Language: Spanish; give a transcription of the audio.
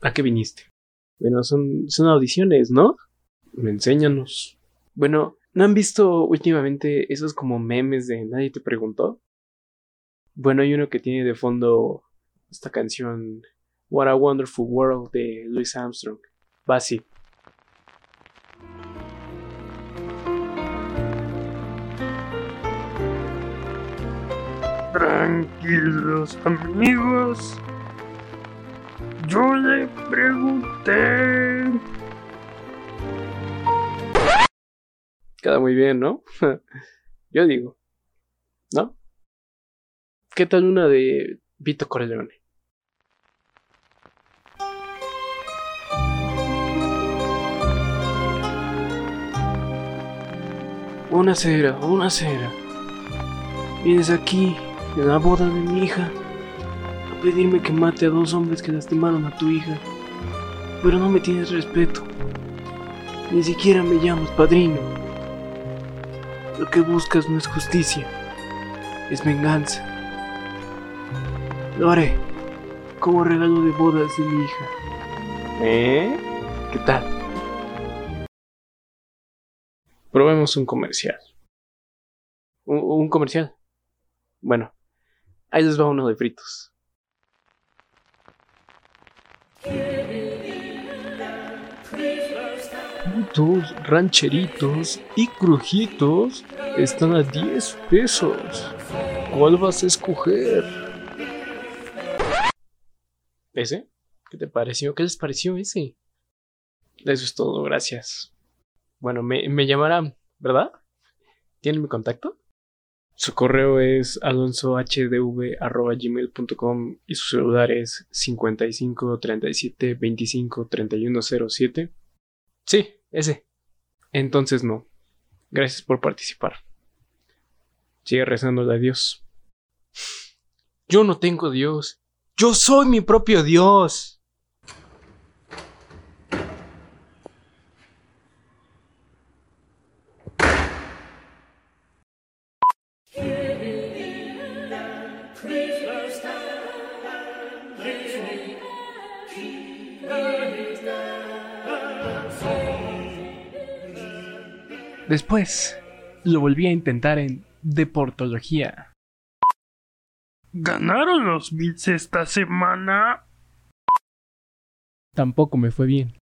¿A qué viniste? Bueno, son, son audiciones, ¿no? Enséñanos. Bueno, ¿no han visto últimamente esos como memes de Nadie te preguntó? Bueno, hay uno que tiene de fondo esta canción What a Wonderful World de Louis Armstrong. Va así. Tranquilos amigos, yo le pregunté. Queda muy bien, ¿no? Yo digo. ¿No? ¿Qué tal una de Vito Corleone? Una cera, una cera. Vienes aquí, en la boda de mi hija, a pedirme que mate a dos hombres que lastimaron a tu hija. Pero no me tienes respeto. Ni siquiera me llamas padrino. Lo que buscas no es justicia, es venganza. Lo haré como regalo de bodas de mi hija. ¿Eh? ¿Qué tal? Probemos un comercial. Un, un comercial. Bueno, ahí les va uno de fritos. Putos, rancheritos y crujitos están a 10 pesos. ¿Cuál vas a escoger? ¿Ese? ¿Qué te pareció? ¿Qué les pareció ese? Eso es todo, gracias. Bueno, me, me llamarán, ¿verdad? ¿Tienen mi contacto? Su correo es alonsohdv.gmail.com y su celular es 55 37 25 31 07. Sí, ese. Entonces no. Gracias por participar. Sigue rezándole a Dios. Yo no tengo Dios. Yo soy mi propio Dios. Después, lo volví a intentar en Deportología. ¿Ganaron los Bills esta semana? Tampoco me fue bien.